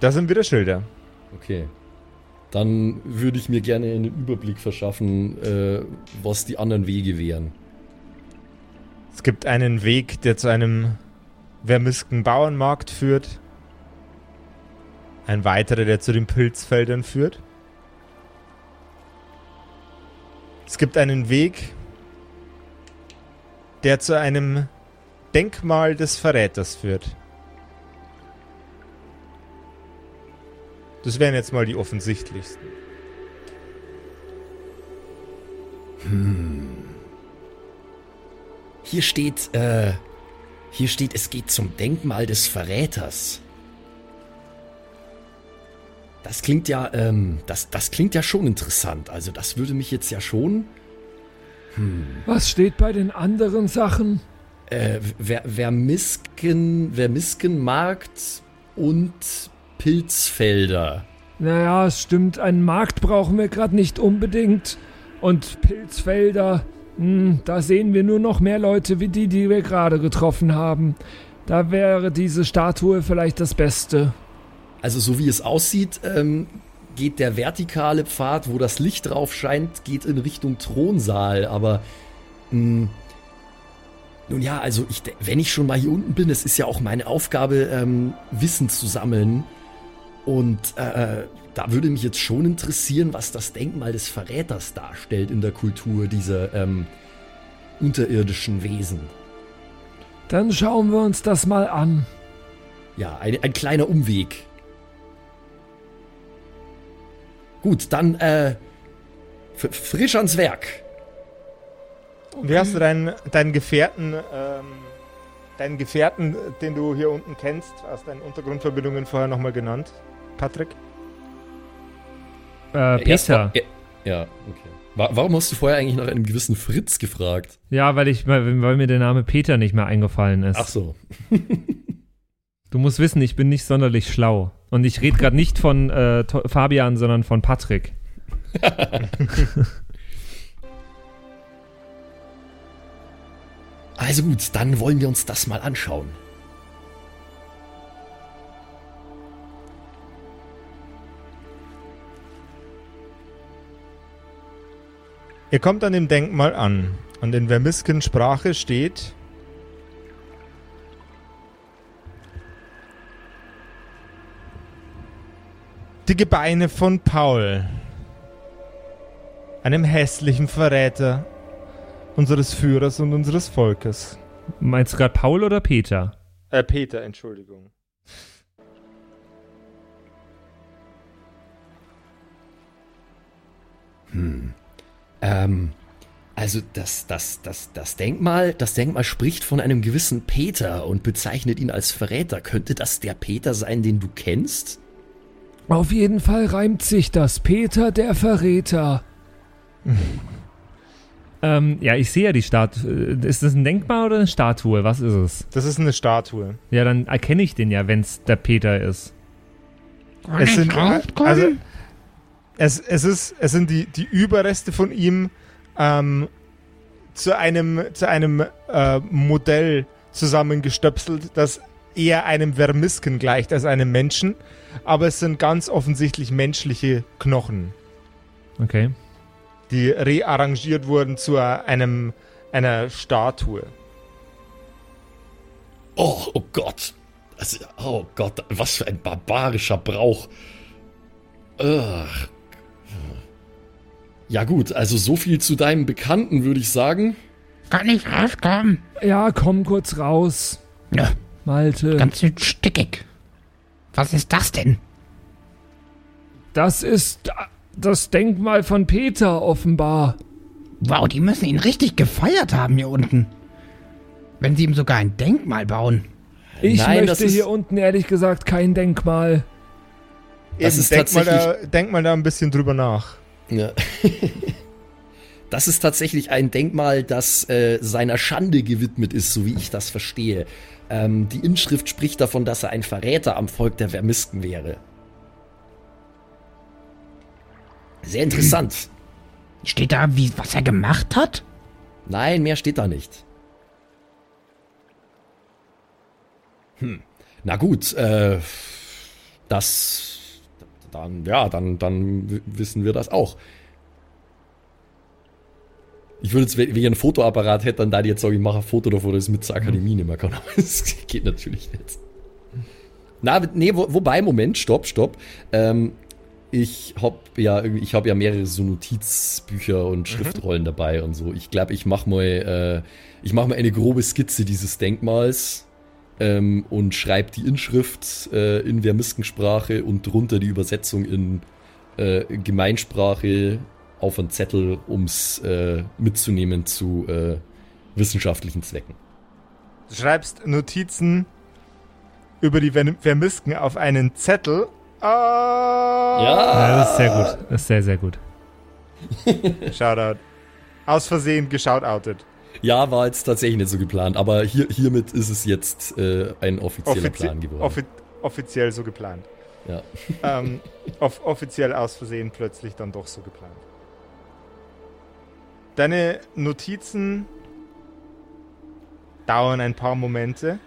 Da sind wieder Schilder. Okay. Dann würde ich mir gerne einen Überblick verschaffen, äh, was die anderen Wege wären. Es gibt einen Weg, der zu einem Vermisken Bauernmarkt führt. Ein weiterer, der zu den Pilzfeldern führt. Es gibt einen Weg, der zu einem Denkmal des Verräters führt. Das wären jetzt mal die offensichtlichsten. Hier steht, äh, hier steht, es geht zum Denkmal des Verräters. Das klingt ja, ähm, das, das klingt ja schon interessant. Also das würde mich jetzt ja schon, Was steht bei den anderen Sachen? äh, Ver Vermisken, Vermiskenmarkt und Pilzfelder. Naja, es stimmt, einen Markt brauchen wir gerade nicht unbedingt. Und Pilzfelder, hm, da sehen wir nur noch mehr Leute wie die, die wir gerade getroffen haben. Da wäre diese Statue vielleicht das Beste. Also so wie es aussieht, ähm, geht der vertikale Pfad, wo das Licht drauf scheint, geht in Richtung Thronsaal. Aber mh, nun ja, also ich, wenn ich schon mal hier unten bin, es ist ja auch meine Aufgabe, ähm, Wissen zu sammeln. Und äh, da würde mich jetzt schon interessieren, was das Denkmal des Verräters darstellt in der Kultur dieser ähm, unterirdischen Wesen. Dann schauen wir uns das mal an. Ja, ein, ein kleiner Umweg. Gut, dann äh, frisch ans Werk. Wie hast du deinen, deinen Gefährten, ähm, deinen Gefährten, den du hier unten kennst, aus deinen Untergrundverbindungen vorher nochmal genannt, Patrick? Äh, Peter. ja, ja, okay. Wa- Warum hast du vorher eigentlich nach einem gewissen Fritz gefragt? Ja, weil ich, weil, weil mir der Name Peter nicht mehr eingefallen ist. Ach so. Du musst wissen, ich bin nicht sonderlich schlau. Und ich rede gerade nicht von äh, Fabian, sondern von Patrick. Also gut, dann wollen wir uns das mal anschauen. Ihr kommt an dem Denkmal an und in Vermisken Sprache steht Die Gebeine von Paul, einem hässlichen Verräter unseres Führers und unseres Volkes. Meinst du gerade Paul oder Peter? Äh, Peter, Entschuldigung. Ähm, also das, das, das, das Denkmal, das Denkmal spricht von einem gewissen Peter und bezeichnet ihn als Verräter. Könnte das der Peter sein, den du kennst? Auf jeden Fall reimt sich das. Peter der Verräter. Ähm, ja, ich sehe ja die Statue. Ist das ein Denkmal oder eine Statue? Was ist es? Das ist eine Statue. Ja, dann erkenne ich den ja, wenn es der Peter ist. Kann Es sind, also, es, es, ist, es sind die, die Überreste von ihm ähm, zu einem, zu einem äh, Modell zusammengestöpselt, das eher einem Vermisken gleicht als einem Menschen. Aber es sind ganz offensichtlich menschliche Knochen, Okay. die rearrangiert wurden zu einem, einer Statue. Oh, oh Gott. Also, oh Gott, was für ein barbarischer Brauch. Ugh. Ja gut, also so viel zu deinem Bekannten, würde ich sagen. Kann ich rauskommen? Ja, komm kurz raus. Ja, Malte. ganz schön stickig. Was ist das denn? Das ist das Denkmal von Peter offenbar. Wow, die müssen ihn richtig gefeiert haben hier unten. Wenn sie ihm sogar ein Denkmal bauen. Ich Nein, das möchte ist- hier unten ehrlich gesagt kein Denkmal. Das Eben, ist denk, mal da, tatsächlich- denk mal da ein bisschen drüber nach. Ja. Das ist tatsächlich ein Denkmal, das äh, seiner Schande gewidmet ist, so wie ich das verstehe. Ähm, die Inschrift spricht davon, dass er ein Verräter am Volk der Vermisken wäre. Sehr interessant. Steht da, wie, was er gemacht hat? Nein, mehr steht da nicht. Hm. Na gut, äh, das, dann, ja, dann, dann wissen wir das auch. Ich würde jetzt, wenn ich einen Fotoapparat hätte, dann da jetzt sagen, ich mache ein Foto davon, dass ich mit zur Akademie nicht mehr kann. Aber das geht natürlich nicht. Na, nee, wo, wobei, Moment, stopp, stopp. Ähm, ich habe ja, ich habe ja mehrere so Notizbücher und Schriftrollen dabei und so. Ich glaube, ich mache mal, äh, ich mache mal eine grobe Skizze dieses Denkmals ähm, und schreibe die Inschrift äh, in Vermiskensprache und drunter die Übersetzung in äh, Gemeinsprache auf einen Zettel, ums äh, mitzunehmen zu äh, wissenschaftlichen Zwecken. Du schreibst Notizen über die Ver- Vermisken auf einen Zettel. Ah! Ja, das ist sehr gut. Das ist sehr, sehr gut. Shoutout. Aus Versehen geshoutoutet. Ja, war jetzt tatsächlich nicht so geplant, aber hier, hiermit ist es jetzt äh, ein offizieller Offizi Plan geworden. offi offiziell so geplant. ja. ähm, off offiziell aus Versehen plötzlich dann doch so geplant. Deine Notizen dauern ein paar Momente.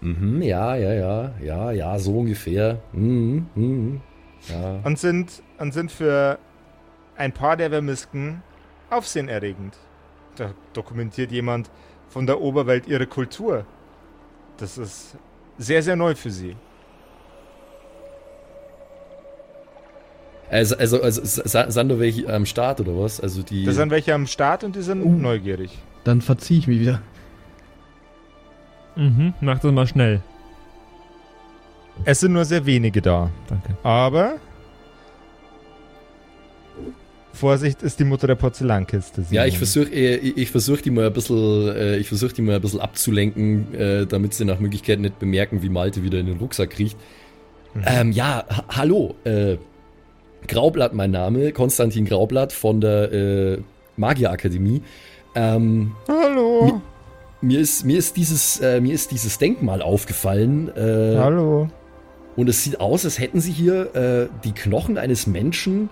Mhm, ja, ja, ja, ja, ja, so ungefähr. Mhm, mhm, ja. und sind, und sind für ein paar der Vermisken aufsehenerregend. Da dokumentiert jemand von der Oberwelt ihre Kultur. Das ist sehr, sehr neu für sie. Also, also, also sind da welche am Start oder was? Also die. Da sind welche am Start und die sind Oh. neugierig. Dann verziehe ich mich wieder. Mhm, mach das mal schnell. Es sind nur sehr wenige da. Danke. Aber Vorsicht ist die Mutter der Porzellankiste. ja, Simon. ich versuche ich, ich versuch die mal ein bisschen, äh, ich versuche die mal ein bisschen abzulenken, äh, damit sie nach Möglichkeit nicht bemerken, wie Malte wieder in den Rucksack kriecht. Ähm, ja, ha hallo, äh, Graublatt mein Name, Konstantin Graublatt von der äh, Magierakademie. Ähm, Hallo. mir ist, mir ist dieses, äh, mir ist dieses Denkmal aufgefallen. Äh, Hallo. Und es sieht aus, als hätten sie hier äh, die Knochen eines Menschen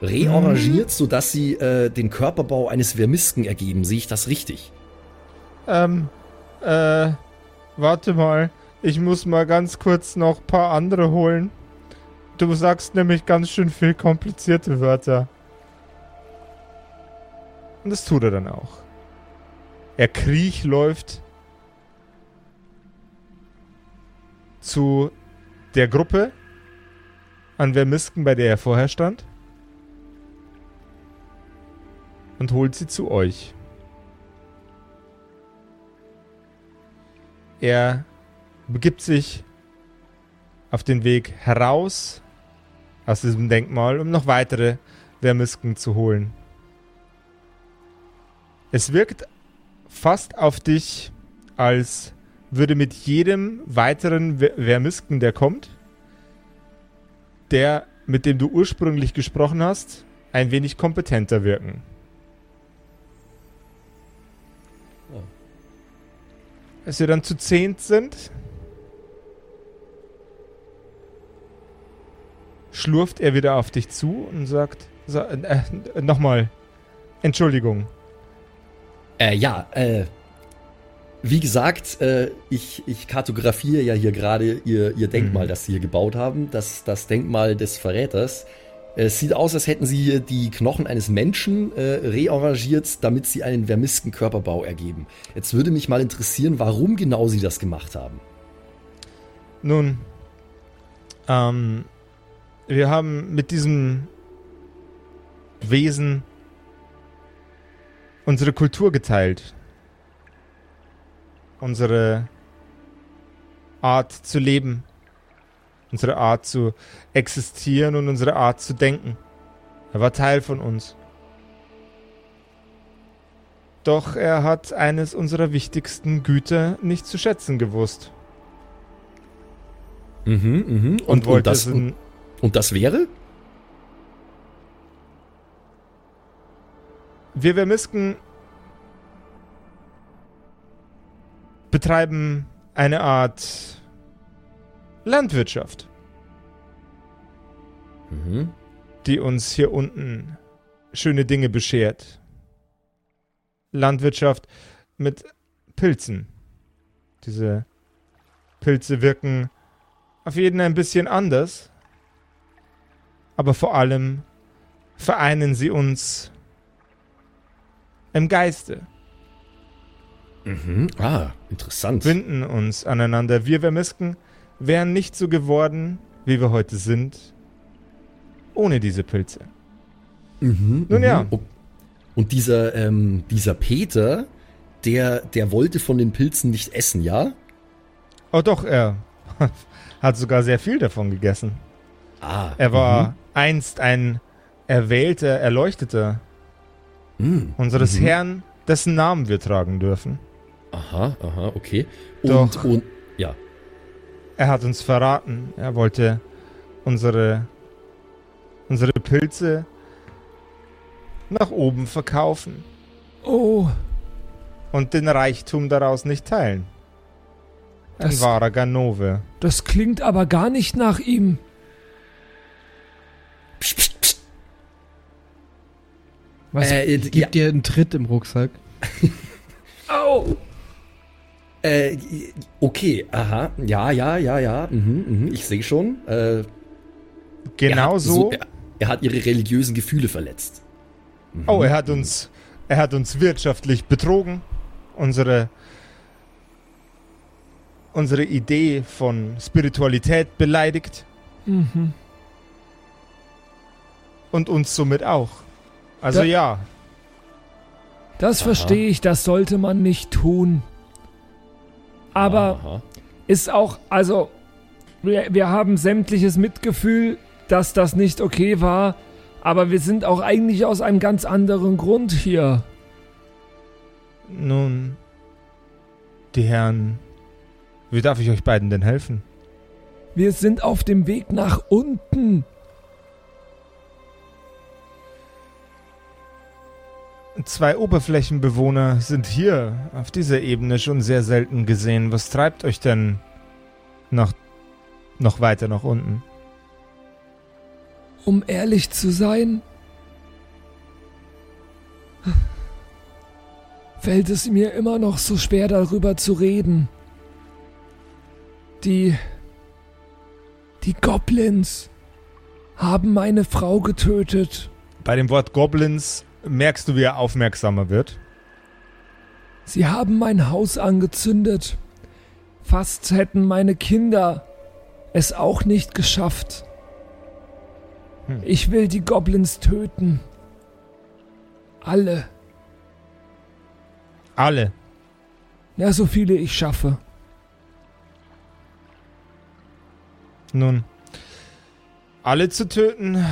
rearrangiert, sodass sie äh, den Körperbau eines Vermisken ergeben. Sehe ich das richtig? Ähm, äh, warte mal. Ich muss mal ganz kurz noch ein paar andere holen. Du sagst nämlich ganz schön viel komplizierte Wörter. Und das tut er dann auch. Er kriech läuft zu der Gruppe an Vermisken, bei der er vorher stand. Und holt sie zu euch. Er begibt sich auf den Weg heraus aus diesem Denkmal, um noch weitere Vermisken zu holen. Es wirkt fast auf dich, als würde mit jedem weiteren Ver- Vermisken, der kommt, der, mit dem du ursprünglich gesprochen hast, ein wenig kompetenter wirken. Als wir dann zu zehnt sind, schlurft er wieder auf dich zu und sagt, so, äh, äh, nochmal, Entschuldigung. Äh, ja, äh, wie gesagt, äh, ich, ich kartografiere ja hier gerade ihr, ihr Denkmal, Mhm. das sie hier gebaut haben. Das, das Denkmal des Verräters. Es sieht aus, als hätten sie hier die Knochen eines Menschen äh, rearrangiert, damit sie einen vermisken Körperbau ergeben. Jetzt würde mich mal interessieren, warum genau sie das gemacht haben. Nun, ähm, wir haben mit diesem Wesen unsere Kultur geteilt. Unsere Art zu leben. Unsere Art zu existieren und unsere Art zu denken. Er war Teil von uns. Doch er hat eines unserer wichtigsten Güter nicht zu schätzen gewusst. Mhm, mhm. Und, Und, und, wollte das, es in, und das wäre? Wir Vermisken betreiben eine Art Landwirtschaft, Mhm. die uns hier unten schöne Dinge beschert. Landwirtschaft mit Pilzen. Diese Pilze wirken auf jeden ein bisschen anders, aber vor allem vereinen sie uns im Geiste. Mhm. Ah, interessant. binden uns aneinander. Wir Vermisken wären nicht so geworden, wie wir heute sind, ohne diese Pilze. Mhm, Nun mhm. ja. Und dieser, ähm, dieser Peter, der, der wollte von den Pilzen nicht essen, ja? Oh doch, er hat sogar sehr viel davon gegessen. Ah. Er war einst ein erwählter, erleuchteter Mhm. unseres Mhm. Herrn, dessen Namen wir tragen dürfen. Aha, aha, okay. Und, Doch. und, ja. Er hat uns verraten. Er wollte unsere, unsere Pilze nach oben verkaufen Oh, und den Reichtum daraus nicht teilen. Ein Das- wahrer Ganove. das klingt aber gar nicht nach ihm. Psst, psst, psst. Was? Äh, Gib ja, dir einen Tritt im Rucksack. Au! äh, okay, aha. Ja, ja, ja, ja. Mhm, mhm, ich sehe schon. Äh, er Genau hat so. er, er hat ihre religiösen Gefühle verletzt. Mhm. Oh, er hat uns, er hat uns wirtschaftlich betrogen. Unsere, unsere Idee von Spiritualität beleidigt Mhm. Und uns somit auch. Also Da- ja, Das Aha. verstehe ich, das sollte man nicht tun. Aber Aha. ist auch, also, wir, wir haben sämtliches Mitgefühl, dass das nicht okay war, aber wir sind auch eigentlich aus einem ganz anderen Grund hier. nun, die Herren, wie darf ich euch beiden denn helfen? Wir sind auf dem Weg nach unten. Zwei Oberflächenbewohner sind hier auf dieser Ebene schon sehr selten gesehen. Was treibt euch denn noch, noch weiter nach unten? Um ehrlich zu sein, fällt es mir immer noch so schwer darüber zu reden. Die die Goblins haben meine Frau getötet. Bei dem Wort Goblins merkst du, wie er aufmerksamer wird. Sie haben mein Haus angezündet. Fast hätten meine Kinder es auch nicht geschafft. Hm. Ich will die Goblins töten. Alle. Alle. Ja, so viele ich schaffe. Nun, alle zu töten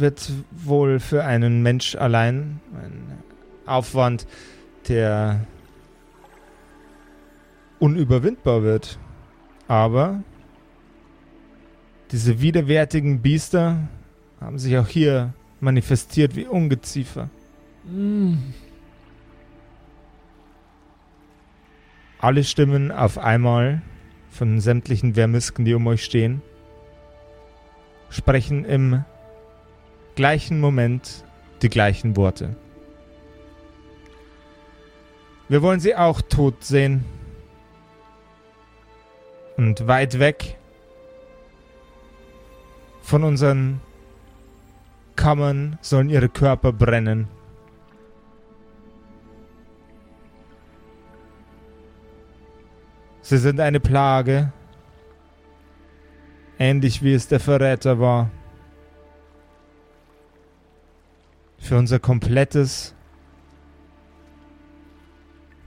wird wohl für einen Mensch allein ein Aufwand, der unüberwindbar wird. Aber diese widerwärtigen Biester haben sich auch hier manifestiert wie Ungeziefer. Mm. Alle Stimmen auf einmal von sämtlichen Vermisken, die um euch stehen, sprechen im gleichen Moment die gleichen Worte. Wir wollen sie auch tot sehen. Und weit weg von unseren Kammern sollen ihre Körper brennen. Sie sind eine Plage, ähnlich wie es der Verräter war. Für unser komplettes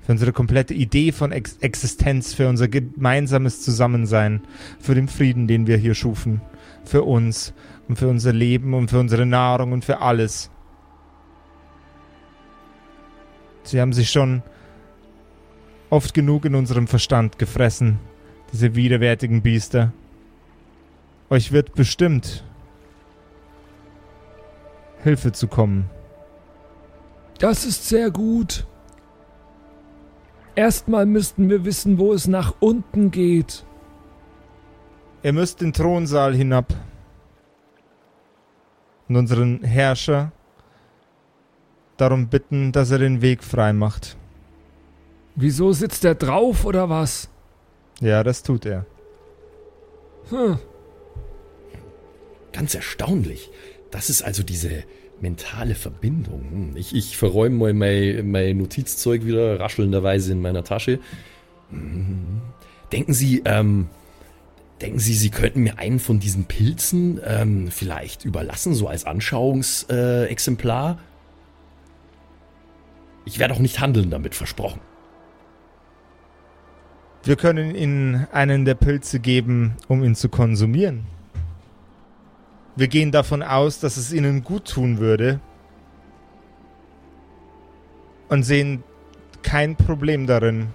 für unsere komplette Idee von Ex Existenz, für unser gemeinsames Zusammensein, für den Frieden, den wir hier schufen, für uns und für unser Leben und für unsere Nahrung und für alles. Sie haben sich schon oft genug in unserem Verstand gefressen, diese widerwärtigen Biester. Euch wird bestimmt Hilfe zu kommen. Das ist sehr gut. Erstmal müssten wir wissen, wo es nach unten geht. Ihr müsst den Thronsaal hinab und unseren Herrscher darum bitten, dass er den Weg frei macht. Wieso sitzt er drauf oder was? Ja, das tut er. Hm. Ganz erstaunlich. Das ist also diese mentale Verbindung. Hm, Ich, ich verräume mal mein, mein Notizzeug wieder raschelnderweise in meiner Tasche. Hm. Denken Sie, ähm, denken Sie, Sie könnten mir einen von diesen Pilzen ähm, vielleicht überlassen, so als Anschauungsexemplar? Exemplar? ich werde auch nicht handeln damit, versprochen. Wir können Ihnen einen der Pilze geben, um ihn zu konsumieren. Wir gehen davon aus, dass es Ihnen gut tun würde und sehen kein Problem darin,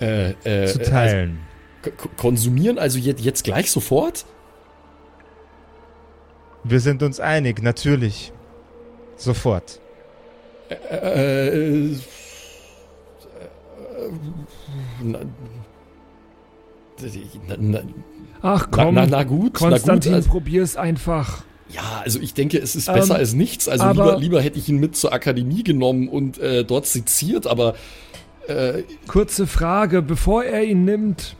Äh, äh, zu teilen. Also, konsumieren also jetzt, jetzt gleich sofort? Wir sind uns einig, natürlich. Sofort. Äh, äh, na, na, na, Ach na, komm, na, na gut, Konstantin, na gut. Also, probier's einfach. ja, also ich denke, es ist Ähm, besser als nichts. Also lieber, lieber hätte ich ihn mit zur Akademie genommen und äh, dort seziert, aber äh, Kurze Frage, bevor er ihn nimmt,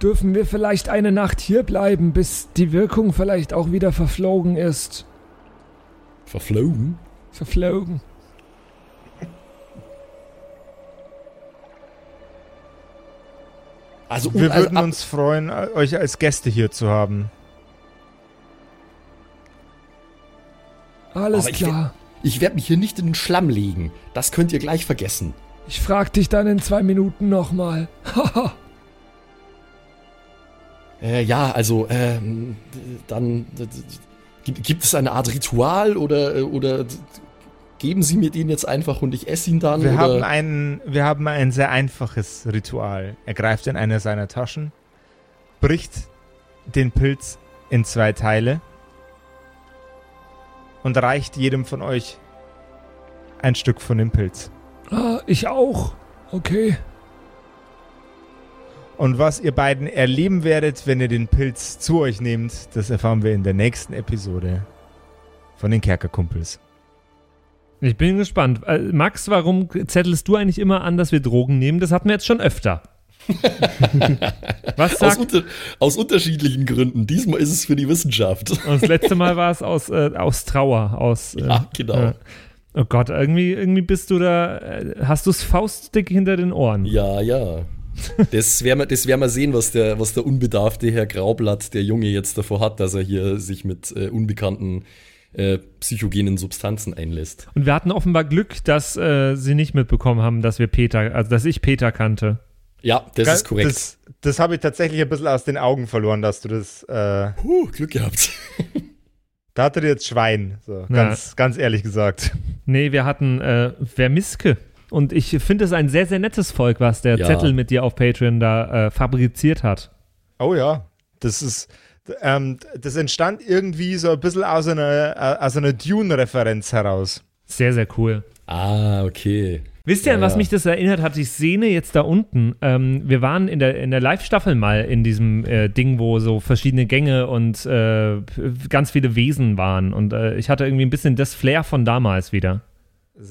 dürfen wir vielleicht eine Nacht hier bleiben, bis die Wirkung vielleicht auch wieder verflogen ist. verflogen. Verflogen. Also, Wir also würden uns freuen, euch als Gäste hier zu haben. Alles Aber klar. ich werde mich hier nicht in den Schlamm legen. Das könnt ihr gleich vergessen. Ich frag dich dann in zwei Minuten nochmal. Haha. Äh, ja, also, ähm, dann gibt, es eine Art Ritual oder, äh, oder geben Sie mir den jetzt einfach und ich esse ihn dann? Wir oder? haben, ein, wir haben ein sehr einfaches Ritual. Er greift in eine seiner Taschen, bricht den Pilz in zwei Teile und reicht jedem von euch ein Stück von dem Pilz. ah, ich auch. Okay. Und was ihr beiden erleben werdet, wenn ihr den Pilz zu euch nehmt, das erfahren wir in der nächsten Episode von den Kerkerkumpels. Ich bin gespannt. Äh, Max, warum zettelst du eigentlich immer an, dass wir Drogen nehmen? Das hatten wir jetzt schon öfter. Was aus, sagt. unter, aus unterschiedlichen Gründen. Diesmal ist es für die Wissenschaft. Und das letzte Mal war es aus, äh, aus Trauer. Aus, äh, Ja, genau. äh, oh Gott, irgendwie, irgendwie bist du da. Äh, hast du es faustdick hinter den Ohren? Ja, ja. Das werden wir, das wir sehen, was der, was der unbedarfte Herr Graublatt, der Junge, jetzt davor hat, dass er hier sich mit äh, unbekannten äh, psychogenen Substanzen einlässt. Und wir hatten offenbar Glück, dass äh, sie nicht mitbekommen haben, dass wir Peter, also dass ich Peter kannte. Ja, das ist korrekt. Das, das habe ich tatsächlich ein bisschen aus den Augen verloren, dass du das. Äh, Puh, Glück gehabt. da hatte dir jetzt Schwein. So, ganz, ganz ehrlich gesagt. Nee, wir hatten äh, Vermiske. Und ich finde es ein sehr, sehr nettes Volk, was der Ja. Zettel mit dir auf Patreon da äh, fabriziert hat. Oh ja, das ist. Ähm, das entstand irgendwie so ein bisschen aus einer, äh, aus einer Dune-Referenz heraus. Sehr, sehr cool. Ah, okay. Wisst ihr, an Ja, was ja. mich das erinnert hat? Ich Szene jetzt da unten. Ähm, wir waren in der, in der Live-Staffel mal in diesem äh, Ding, wo so verschiedene Gänge und äh, ganz viele Wesen waren. Und äh, ich hatte irgendwie ein bisschen das Flair von damals wieder.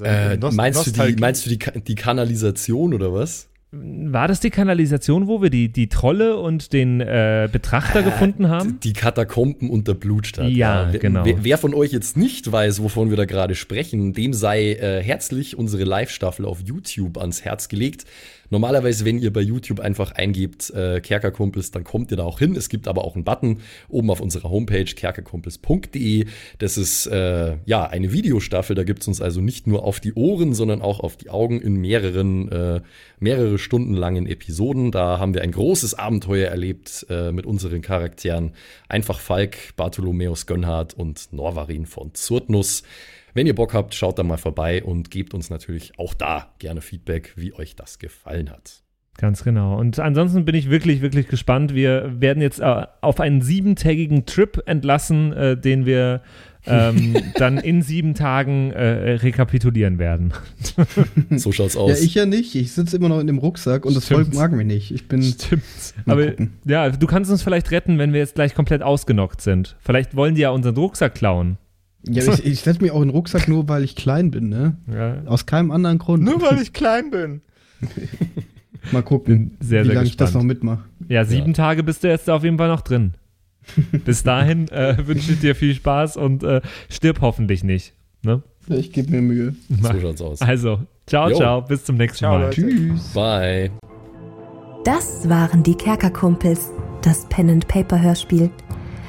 Äh, meinst, du die, meinst du die, die Kanalisation oder was? War das die Kanalisation, wo wir die, die Trolle und den äh, Betrachter gefunden haben? Die Katakomben unter Blutstadt. Ja, Wer- genau. Wer, wer von euch jetzt nicht weiß, wovon wir da gerade sprechen, dem sei äh, herzlich unsere Live-Staffel auf YouTube ans Herz gelegt. Normalerweise, wenn ihr bei YouTube einfach eingebt äh, Kerkerkumpels, dann kommt ihr da auch hin. Es gibt aber auch einen Button oben auf unserer Homepage kerkerkumpels.de. Das ist äh, ja eine Videostaffel. Da gibt's uns also nicht nur auf die Ohren, sondern auch auf die Augen in mehreren, äh, mehrere Stunden langen Episoden. Da haben wir ein großes Abenteuer erlebt äh, mit unseren Charakteren. Einfach Falk, Bartholomäus Gönnhardt und Norvarin von Zurtnus. Wenn ihr Bock habt, schaut da mal vorbei und gebt uns natürlich auch da gerne Feedback, wie euch das gefallen hat. Ganz genau. Und ansonsten bin ich wirklich, wirklich gespannt. Wir werden jetzt äh, auf einen siebentägigen Trip entlassen, äh, den wir ähm, dann in sieben Tagen äh, rekapitulieren werden. So schaut's aus. Ja, ich ja nicht. Ich sitze immer noch in dem Rucksack und das Volk Stimmt. mag mich nicht. Ich bin. Stimmt. Mal Aber gucken. ja, du kannst uns vielleicht retten, wenn wir jetzt gleich komplett ausgenockt sind. Vielleicht wollen die ja unseren Rucksack klauen. Ja, ich, ich setze mich auch in den Rucksack nur, weil ich klein bin, ne? Ja. Aus keinem anderen Grund. Nur weil ich klein bin. Mal gucken, Sehr, wie sehr lange ich das noch mitmache. Ja, sieben Tage bist du jetzt auf jeden Fall noch drin. Bis dahin äh, wünsche ich dir viel Spaß und äh, stirb hoffentlich nicht. Ne? Ich gebe mir Mühe. So schaut's aus. Also, ciao, Jo. ciao, bis zum nächsten Ciao, Mal. Leute. Tschüss. Bye. Das waren die Kerkerkumpels, das Pen and Paper Hörspiel.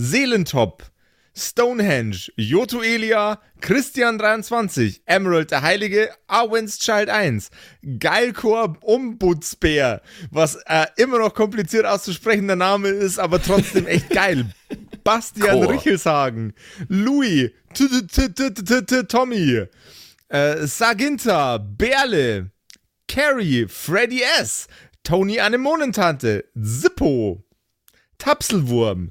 Seelentop, Stonehenge, Joto Elia, Christian23, Emerald der Heilige, Arwen's Child 1, Geilkor Ombudsbär, was äh, immer noch kompliziert auszusprechender Name ist, aber trotzdem echt geil. Bastian Chor. Richelshagen, Louis, Tommy, äh, Saginta, Berle, Carrie, Freddy S., Tony Anemonentante, Zippo, Tapselwurm,